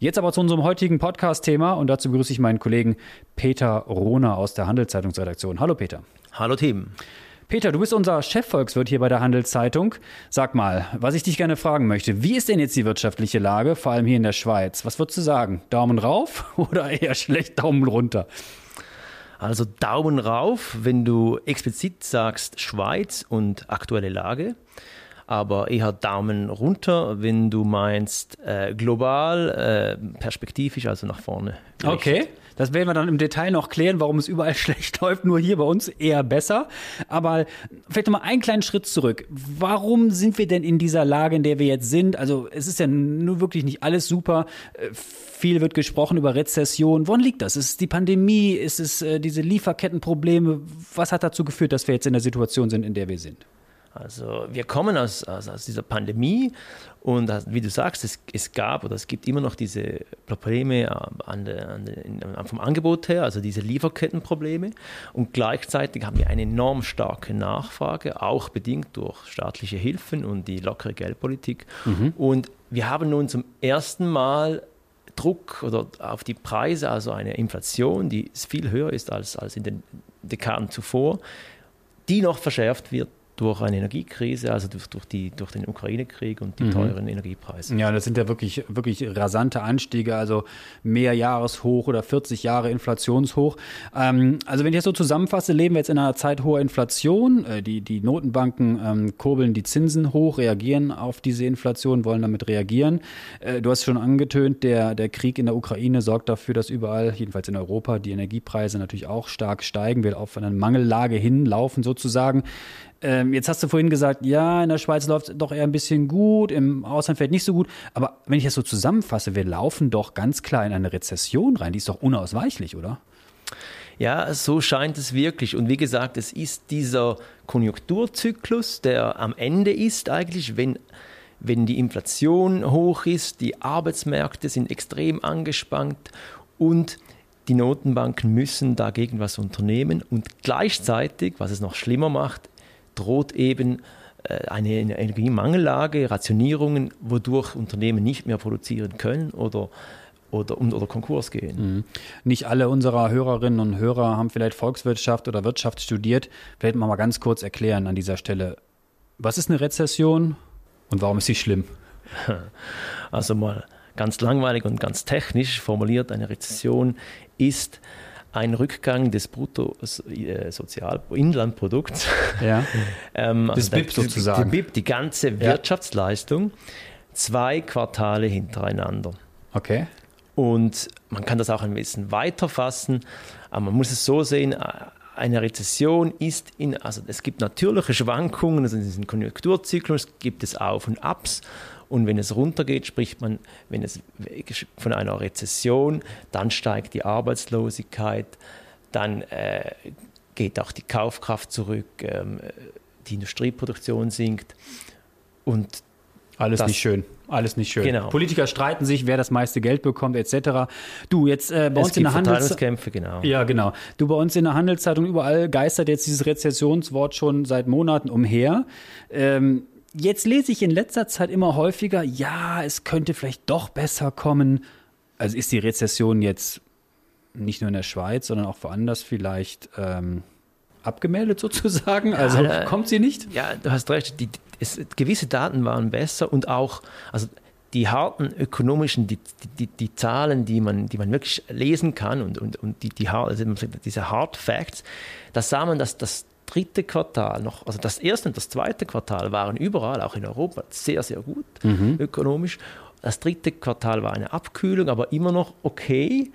Jetzt aber zu unserem heutigen Podcast-Thema und dazu begrüße ich meinen Kollegen Peter Rohner aus der Handelszeitungsredaktion. Hallo Peter. Hallo Team. Peter, du bist unser Chefvolkswirt hier bei der Handelszeitung. Sag mal, was ich dich gerne fragen möchte, wie ist denn jetzt die wirtschaftliche Lage, vor allem hier in der Schweiz? Was würdest du sagen? Daumen rauf oder eher schlecht Daumen runter? Also Daumen rauf, wenn du explizit sagst Schweiz und aktuelle Lage aber eher Daumen runter, wenn du meinst äh, global, äh, perspektivisch, also nach vorne. Gerichtet. Okay. Das werden wir dann im Detail noch klären, warum es überall schlecht läuft, nur hier bei uns eher besser. Aber vielleicht noch mal einen kleinen Schritt zurück. Warum sind wir denn in dieser Lage, in der wir jetzt sind? Also es ist ja nur wirklich nicht alles super. Äh, viel wird gesprochen über Rezession. Woran liegt das? Ist es die Pandemie? Ist es äh, diese Lieferkettenprobleme? Was hat dazu geführt, dass wir jetzt in der Situation sind, in der wir sind? Also wir kommen aus, aus, aus dieser Pandemie und wie du sagst, es, es, gab oder es gibt immer noch diese Probleme äh, an der, an der, vom Angebot her, also diese Lieferkettenprobleme. Und gleichzeitig haben wir eine enorm starke Nachfrage, auch bedingt durch staatliche Hilfen und die lockere Geldpolitik. Mhm. Und wir haben nun zum ersten Mal Druck oder auf die Preise, also eine Inflation, die viel höher ist als, als in den Dekaden zuvor, die noch verschärft wird durch eine Energiekrise, also durch, durch, die, durch den Ukraine-Krieg und die mhm. teuren Energiepreise. Ja, das sind ja wirklich, wirklich rasante Anstiege, also mehr Jahreshoch oder 40 Jahre Inflationshoch. Ähm, also wenn ich das so zusammenfasse, leben wir jetzt in einer Zeit hoher Inflation. Äh, die, die Notenbanken ähm, kurbeln die Zinsen hoch, reagieren auf diese Inflation, wollen damit reagieren. Äh, du hast schon angetönt, der, der Krieg in der Ukraine sorgt dafür, dass überall, jedenfalls in Europa, die Energiepreise natürlich auch stark steigen, wir auf eine Mangellage hinlaufen sozusagen. Ähm, jetzt hast du vorhin gesagt, ja, in der Schweiz läuft es doch eher ein bisschen gut, im Ausland vielleicht nicht so gut. Aber wenn ich das so zusammenfasse, wir laufen doch ganz klar in eine Rezession rein. Die ist doch unausweichlich, oder? Ja, so scheint es wirklich. Und wie gesagt, es ist dieser Konjunkturzyklus, der am Ende ist eigentlich, wenn, wenn die Inflation hoch ist, die Arbeitsmärkte sind extrem angespannt und die Notenbanken müssen dagegen was unternehmen. Und gleichzeitig, was es noch schlimmer macht, droht eben äh, eine Energiemangellage, Rationierungen, wodurch Unternehmen nicht mehr produzieren können oder oder, oder Konkurs gehen. Mhm. Nicht alle unserer Hörerinnen und Hörer haben vielleicht Volkswirtschaft oder Wirtschaft studiert. Vielleicht mal ganz kurz erklären an dieser Stelle, was ist eine Rezession und warum ist sie schlimm? Also mal ganz langweilig und ganz technisch formuliert, eine Rezession ist ein Rückgang des Bruttosozialinlandprodukts. Äh, ja. ähm, also das BIP sozusagen. Die, BIP, die ganze. Wirtschaftsleistung, zwei Quartale hintereinander. Okay. Und man kann das auch ein bisschen weiter fassen, aber man muss es so sehen, eine Rezession ist in, also es gibt natürliche Schwankungen, also in diesem Konjunkturzyklus gibt es Auf und Abs. Und wenn es runtergeht, spricht man, wenn es von einer Rezession, dann steigt die Arbeitslosigkeit, dann äh, geht auch die Kaufkraft zurück, ähm, die Industrieproduktion sinkt. Und alles das, nicht schön. Alles nicht schön. Genau. Politiker streiten sich, wer das meiste Geld bekommt, etc. Du, jetzt äh, bei es uns in der Handelszeitung. genau. Ja, genau. Du, bei uns in der Handelszeitung überall geistert jetzt dieses Rezessionswort schon seit Monaten umher. Ähm, Jetzt lese ich in letzter Zeit immer häufiger, ja, es könnte vielleicht doch besser kommen. Also ist die Rezession jetzt nicht nur in der Schweiz, sondern auch woanders vielleicht ähm, abgemeldet sozusagen? Also ja, kommt sie nicht? Ja, du hast recht. Die, es, gewisse Daten waren besser und auch, also die harten ökonomischen, die, die, die, Zahlen, die man, die man wirklich lesen kann und, und, und die, die, also diese Hard Facts, da sah man, dass das dritte Quartal noch, also das erste und das zweite Quartal waren überall, auch in Europa, sehr, sehr gut mhm. ökonomisch. Das dritte Quartal war eine Abkühlung, aber immer noch okay.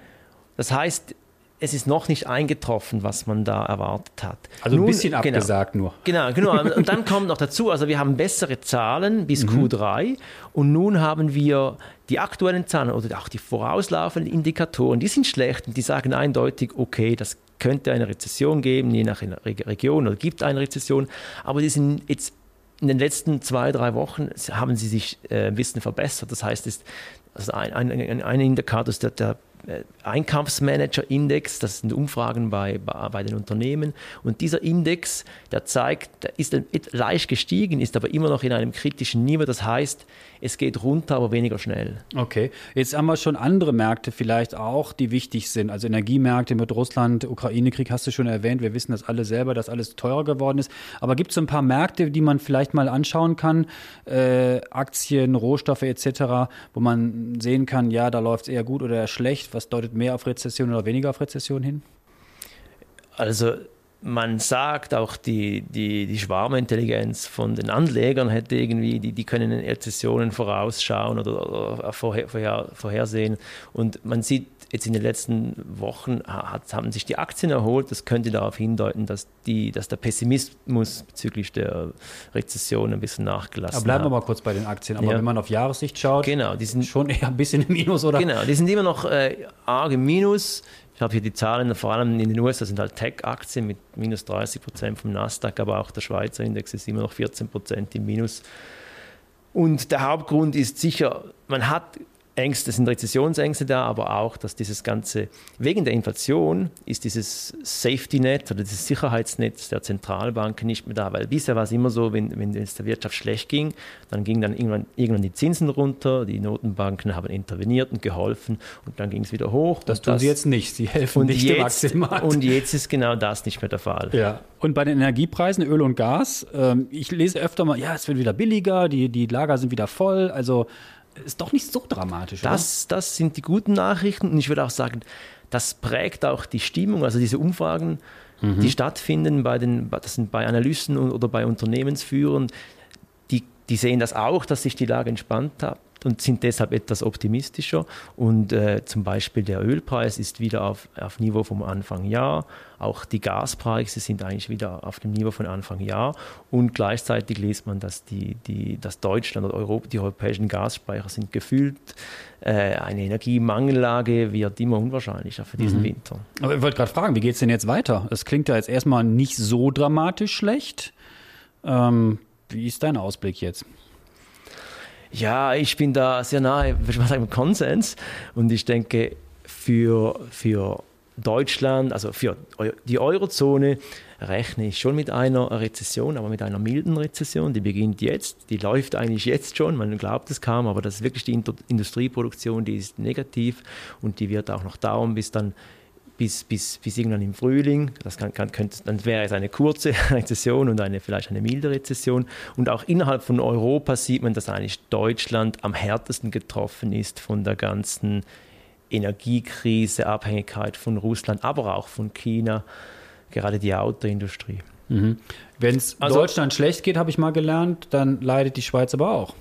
Das heißt, es ist noch nicht eingetroffen, was man da erwartet hat. Also Nun, ein bisschen genau. abgesagt genau, nur. Genau, genau. Und dann kommt noch dazu, also wir haben bessere Zahlen bis mhm. Q3 und nun haben wir die aktuellen Zahlen oder auch die vorauslaufenden Indikatoren, die sind schlecht und die sagen eindeutig, okay, das könnte eine Rezession geben, je nach Region oder gibt eine Rezession, aber die sind jetzt in den letzten zwei, drei Wochen haben sie sich äh, ein bisschen verbessert. Das heißt, ist, also ein, ein, ein Indikator ist der, der Einkaufsmanager-Index, das sind Umfragen bei, bei den Unternehmen. Und dieser Index, der zeigt, der ist leicht gestiegen, ist aber immer noch in einem kritischen Niveau. Das heißt, es geht runter, aber weniger schnell. Okay, jetzt haben wir schon andere Märkte vielleicht auch, die wichtig sind. Also Energiemärkte mit Russland, Ukraine-Krieg hast du schon erwähnt. Wir wissen das alle selber, dass alles teurer geworden ist. Aber gibt es so ein paar Märkte, die man vielleicht mal anschauen kann? Äh, Aktien, Rohstoffe etc., wo man sehen kann, ja, da läuft es eher gut oder eher schlecht. Was deutet mehr auf Rezession oder weniger auf Rezession hin? Also man sagt auch, die, die, die Schwarmintelligenz von den Anlegern hätte irgendwie, die, die können Rezessionen vorausschauen oder, oder vorher, vorher, vorhersehen. Und man sieht jetzt in den letzten Wochen hat, haben sich die Aktien erholt. Das könnte darauf hindeuten, dass, die, dass der Pessimismus bezüglich der Rezession ein bisschen nachgelassen hat. Bleiben wir mal kurz bei den Aktien. Aber ja. wenn man auf Jahressicht schaut, genau, die sind schon eher ein bisschen im Minus, oder? Genau, die sind immer noch äh, arg im Minus. Ich habe hier die Zahlen, vor allem in den USA sind halt Tech-Aktien mit minus 30 Prozent vom Nasdaq, aber auch der Schweizer Index ist immer noch 14 Prozent im Minus. Und der Hauptgrund ist sicher, man hat Ängste, sind Rezessionsängste da, aber auch, dass dieses Ganze, wegen der Inflation ist dieses Safety Net oder dieses Sicherheitsnetz der Zentralbanken nicht mehr da, weil bisher war es immer so, wenn, wenn es der Wirtschaft schlecht ging, dann gingen dann irgendwann, irgendwann die Zinsen runter, die Notenbanken haben interveniert und geholfen und dann ging es wieder hoch. Das tun das, sie jetzt nicht, sie helfen nicht jetzt, Aktienmarkt. Und jetzt ist genau das nicht mehr der Fall. Ja. Und bei den Energiepreisen, Öl und Gas, ähm, ich lese öfter mal, ja, es wird wieder billiger, die, die Lager sind wieder voll, also ist doch nicht so dramatisch. Das, das sind die guten Nachrichten und ich würde auch sagen, das prägt auch die Stimmung. Also diese Umfragen, mhm. die stattfinden bei den, das sind bei Analysten oder bei Unternehmensführern, die, die sehen das auch, dass sich die Lage entspannt hat und sind deshalb etwas optimistischer. Und äh, zum Beispiel der Ölpreis ist wieder auf, auf Niveau vom Anfang Jahr. Auch die Gaspreise sind eigentlich wieder auf dem Niveau von Anfang Jahr. Und gleichzeitig liest man, dass, die, die, dass Deutschland oder Europa, die europäischen Gasspeicher sind gefüllt. Äh, eine Energiemangellage wird immer unwahrscheinlicher für diesen mhm. Winter. Aber ich wollte gerade fragen, wie geht es denn jetzt weiter? Es klingt ja jetzt erstmal nicht so dramatisch schlecht. Ähm, wie ist dein Ausblick jetzt? Ja, ich bin da sehr nahe, würde ich mal sagen, Konsens. Und ich denke, für, für Deutschland, also für die Eurozone, rechne ich schon mit einer Rezession, aber mit einer milden Rezession. Die beginnt jetzt, die läuft eigentlich jetzt schon, man glaubt es kaum, aber das ist wirklich die Industrieproduktion, die ist negativ und die wird auch noch dauern, bis dann bis, bis, bis irgendwann im Frühling. Das kann, kann, könnte, dann wäre es eine kurze Rezession und eine, vielleicht eine milde Rezession. Und auch innerhalb von Europa sieht man, dass eigentlich Deutschland am härtesten getroffen ist von der ganzen Energiekrise, Abhängigkeit von Russland, aber auch von China, gerade die Autoindustrie. Mhm. Wenn es also, Deutschland schlecht geht, habe ich mal gelernt, dann leidet die Schweiz aber auch.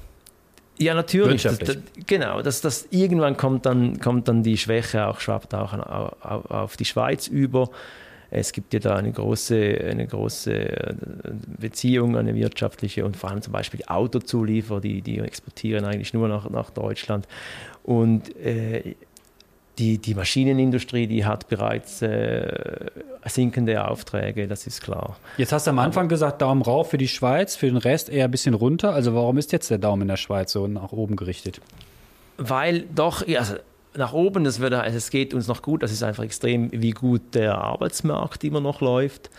Ja, natürlich. Das, das, genau, das, das, irgendwann kommt dann, kommt dann die Schwäche auch, schwappt auch auf, auf die Schweiz über. Es gibt ja da eine große, eine große äh, Beziehung, eine wirtschaftliche und vor allem zum Beispiel Autozulieferer, die, die exportieren eigentlich nur nach, nach Deutschland. Und äh, die, die Maschinenindustrie, die hat bereits äh, sinkende Aufträge, das ist klar. Jetzt hast du am Anfang gesagt, Daumen rauf für die Schweiz, für den Rest eher ein bisschen runter. Also warum ist jetzt der Daumen in der Schweiz so nach oben gerichtet? Weil doch, also nach oben, das würde, also es geht uns noch gut, das ist einfach extrem, wie gut der Arbeitsmarkt immer noch läuft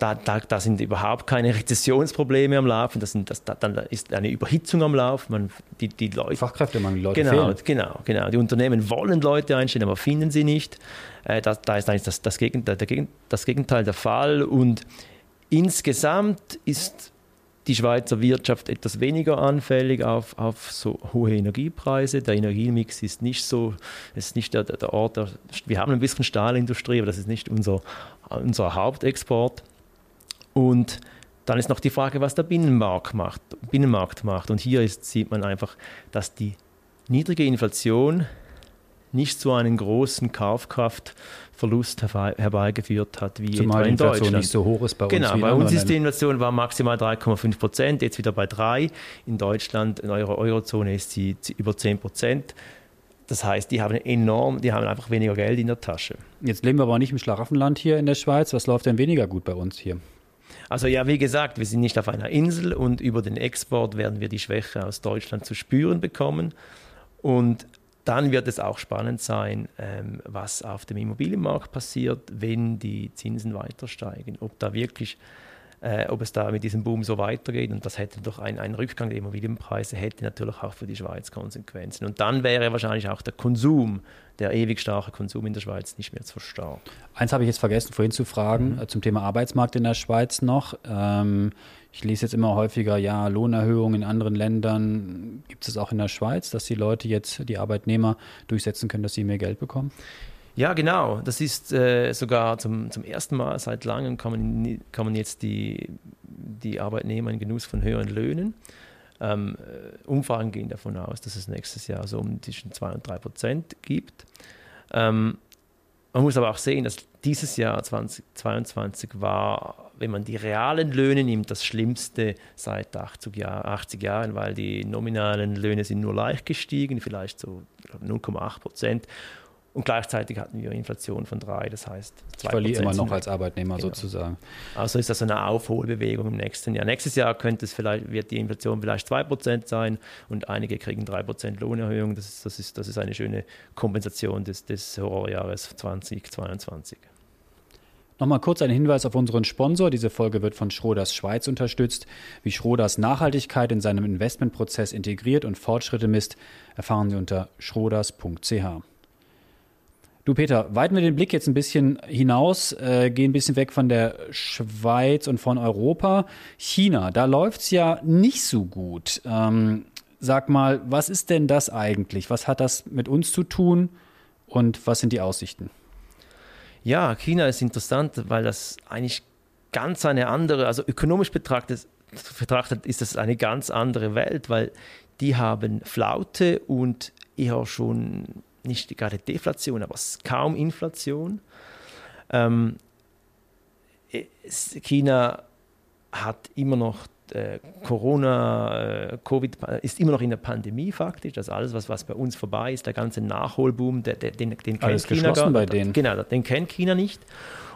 da, da, da, sind überhaupt keine Rezessionsprobleme am Laufen, das sind, das, da, dann ist eine Überhitzung am Laufen. Man, die, die Leute, Fachkräftemangel, die Leute genau, fehlen. Genau, genau. Die Unternehmen wollen Leute einstellen, aber finden sie nicht. Äh, da, da, ist eigentlich das, das, Gegenteil, der, das Gegenteil der Fall. Und insgesamt ist die Schweizer Wirtschaft etwas weniger anfällig auf, auf so hohe Energiepreise. Der Energiemix ist nicht so, ist nicht der, der Ort, der, wir haben ein bisschen Stahlindustrie, aber das ist nicht unser, unser Hauptexport. Und dann ist noch die Frage, was der Binnenmarkt macht. Binnenmarkt macht. Und hier ist, sieht man einfach, dass die niedrige Inflation nicht so einen großen Kaufkraftverlust herbeigeführt hat wie Zumal etwa in Inflation Deutschland. nicht so hoch ist bei uns. Genau, bei uns ist die Inflation war maximal 3,5 Prozent, jetzt wieder bei 3. In Deutschland, in eurer Eurozone ist sie über 10 Prozent. Das heißt, die haben enorm, die haben einfach weniger Geld in der Tasche. Jetzt leben wir aber nicht im Schlaraffenland hier in der Schweiz. Was läuft denn weniger gut bei uns hier? Also ja, wie gesagt, wir sind nicht auf einer Insel und über den Export werden wir die Schwäche aus Deutschland zu spüren bekommen. Und dann wird es auch spannend sein, ähm, was auf dem Immobilienmarkt passiert, wenn die Zinsen weiter steigen. Ob da wirklich äh, ob es da mit diesem Boom so weitergeht. Und das hätte doch ein, ein Rückgang der Immobilienpreise, hätte natürlich auch für die Schweiz Konsequenzen. Und dann wäre wahrscheinlich auch der Konsum, der ewig starke Konsum in der Schweiz nicht mehr zu stark. Eins habe ich jetzt vergessen vorhin zu fragen, Mhm. äh, zum Thema Arbeitsmarkt in der Schweiz noch. Ähm, ich lese jetzt immer häufiger, ja, Lohnerhöhungen in anderen Ländern. Gibt es auch in der Schweiz, dass die Leute jetzt, die Arbeitnehmer, durchsetzen können, dass sie mehr Geld bekommen? Ja, genau. Das ist äh, sogar zum, zum ersten Mal seit langem kommen, kommen jetzt die, die Arbeitnehmer in Genuss von höheren Löhnen. Ähm, äh, Umfragen gehen davon aus, dass es nächstes Jahr so um zwischen 2 und 3 Prozent gibt. Ähm, man muss aber auch sehen, dass dieses Jahr 2022 war, wenn man die realen Löhne nimmt, das Schlimmste seit 80, Jahr, 80 Jahren, weil die nominalen Löhne sind nur leicht gestiegen, vielleicht so 0,8 Prozent. Und gleichzeitig hatten wir Inflation von 3, das heißt 2 Ich verliere immer noch als Arbeitnehmer Genau. sozusagen. also ist das so eine Aufholbewegung im nächsten Jahr. Nächstes Jahr könnte es vielleicht, wird die Inflation vielleicht 2% sein und einige kriegen 3% Lohnerhöhung. Das ist, das ist, das ist eine schöne Kompensation des, des Horrorjahres 2022. Nochmal kurz ein Hinweis auf unseren Sponsor. Diese Folge wird von Schroders Schweiz unterstützt. Wie Schroders Nachhaltigkeit in seinem Investmentprozess integriert und Fortschritte misst, erfahren Sie unter schroders.ch. Du Peter, weiten wir den Blick jetzt ein bisschen hinaus, äh, gehen ein bisschen weg von der Schweiz und von Europa. China, da läuft es ja nicht so gut. Ähm, sag mal, was ist denn das eigentlich? Was hat das mit uns zu tun und was sind die Aussichten? Ja, China ist interessant, weil das eigentlich ganz eine andere, also ökonomisch betrachtet, betrachtet ist das eine ganz andere Welt, weil die haben Flaute und eher schon nicht gerade Deflation, aber kaum Inflation. Ähm, China hat immer noch äh, Corona, äh, Covid, ist immer noch in der Pandemie faktisch. Das alles, was, was bei uns vorbei ist, der ganze Nachholboom, der, der, den, den kennt Alles China geschlossen gar bei denen. Genau, den kennt China nicht.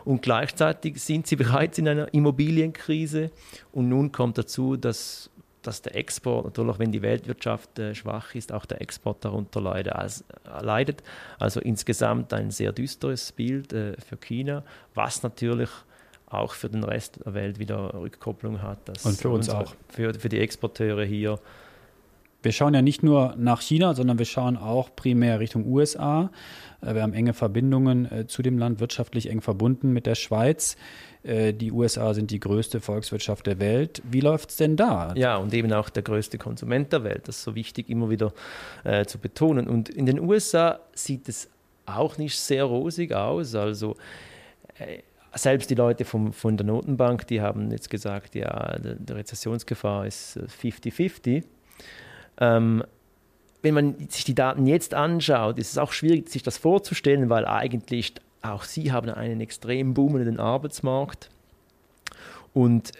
Und gleichzeitig sind sie bereits in einer Immobilienkrise. Und nun kommt dazu, dass, dass der Export, natürlich, wenn die Weltwirtschaft äh, schwach ist, auch der Export darunter leide, als, äh, leidet. Also insgesamt ein sehr düsteres Bild äh, für China, was natürlich auch für den Rest der Welt wieder Rückkopplung hat. dass Und für uns unsere- auch. Für, für die Exporteure hier. Wir schauen ja nicht nur nach China, sondern wir schauen auch primär Richtung USA. Äh, Wir haben enge Verbindungen äh, zu dem Land, wirtschaftlich eng verbunden mit der Schweiz. Äh, Die USA sind die größte Volkswirtschaft der Welt. Wie läuft es denn da? Ja, und eben auch der größte Konsument der Welt. Das ist so wichtig, immer wieder äh, zu betonen. Und in den USA sieht es auch nicht sehr rosig aus. Also äh, selbst die Leute vom, von der Notenbank, die haben jetzt gesagt, ja, die, Rezessionsgefahr ist äh, 50-50. Ähm, wenn man sich die Daten jetzt anschaut, ist es auch schwierig, sich das vorzustellen, weil eigentlich auch sie haben einen extrem boomenden Arbeitsmarkt. Und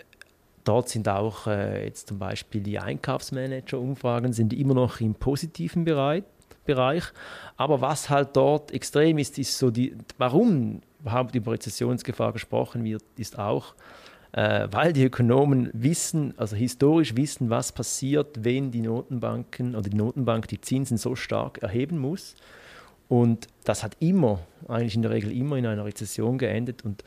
dort sind auch äh, jetzt zum Beispiel die Einkaufsmanager-Umfragen sind immer noch im positiven Bereich, Bereich. Aber was halt dort extrem ist, ist so die, warum überhaupt über Rezessionsgefahr gesprochen wird, ist auch, äh, weil die Ökonomen wissen, also historisch wissen, was passiert, wenn die Notenbanken oder die Notenbank die Zinsen so stark erheben muss. Und das hat immer, eigentlich in der Regel immer in einer Rezession geendet. Und,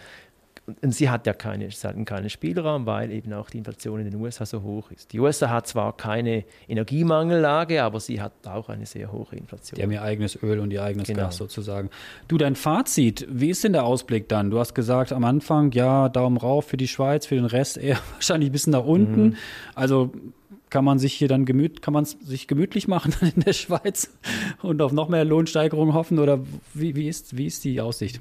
und sie hat ja keine, sie hatten keinen Spielraum, weil eben auch die Inflation in den USA so hoch ist. Die USA hat zwar keine Energiemangellage, aber sie hat auch eine sehr hohe Inflation. Die haben ihr eigenes Öl und ihr eigenes Genau. Gas sozusagen. Du, dein Fazit, wie ist denn der Ausblick dann? Du hast gesagt am Anfang, ja, Daumen rauf für die Schweiz, für den Rest eher wahrscheinlich ein bisschen nach unten. Mhm. Also kann man sich hier dann gemüt, kann man sich gemütlich machen in der Schweiz und auf noch mehr Lohnsteigerungen hoffen oder wie, wie, ist, wie ist die Aussicht?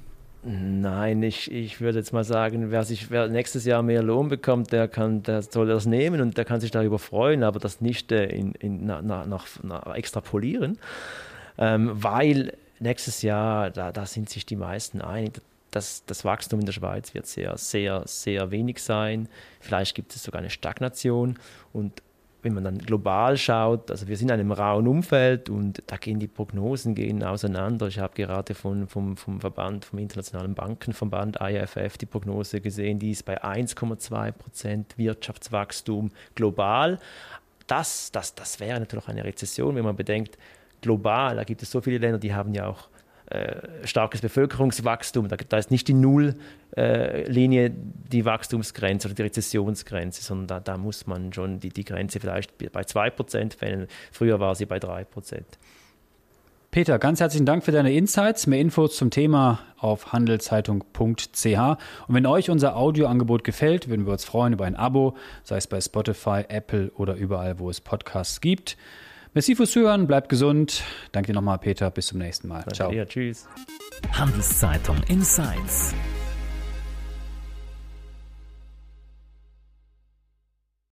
Nein, ich, ich würde jetzt mal sagen, wer, sich, wer nächstes Jahr mehr Lohn bekommt, der, kann, der soll das nehmen und der kann sich darüber freuen, aber das nicht äh, in, in, na, na, nach, na, extrapolieren, ähm, weil nächstes Jahr, da, da sind sich die meisten einig, dass das Wachstum in der Schweiz wird sehr, sehr, sehr wenig sein. Vielleicht gibt es sogar eine Stagnation. Und wenn man dann global schaut, also wir sind in einem rauen Umfeld und da gehen die Prognosen gehen auseinander. Ich habe gerade von, vom, vom Verband, vom Internationalen Bankenverband IFF die Prognose gesehen, die ist bei 1,2 Prozent Wirtschaftswachstum global. Das, das, das wäre natürlich eine Rezession, wenn man bedenkt, global, da gibt es so viele Länder, die haben ja auch starkes Bevölkerungswachstum. Da, da, ist nicht die Nulllinie äh, die Wachstumsgrenze oder die Rezessionsgrenze, sondern da, da muss man schon die, die Grenze vielleicht bei 2% fällen. Früher war sie bei 3%. Peter, ganz herzlichen Dank für deine Insights. Mehr Infos zum Thema auf handelszeitung.ch. Und wenn euch unser Audioangebot gefällt, würden wir uns freuen über ein Abo, sei es bei Spotify, Apple oder überall, wo es Podcasts gibt. Merci fürs Zuhören, bleibt gesund. Danke dir nochmal, Peter. Bis zum nächsten Mal. Danke Ciao. Dir, tschüss. Handelszeitung Insights.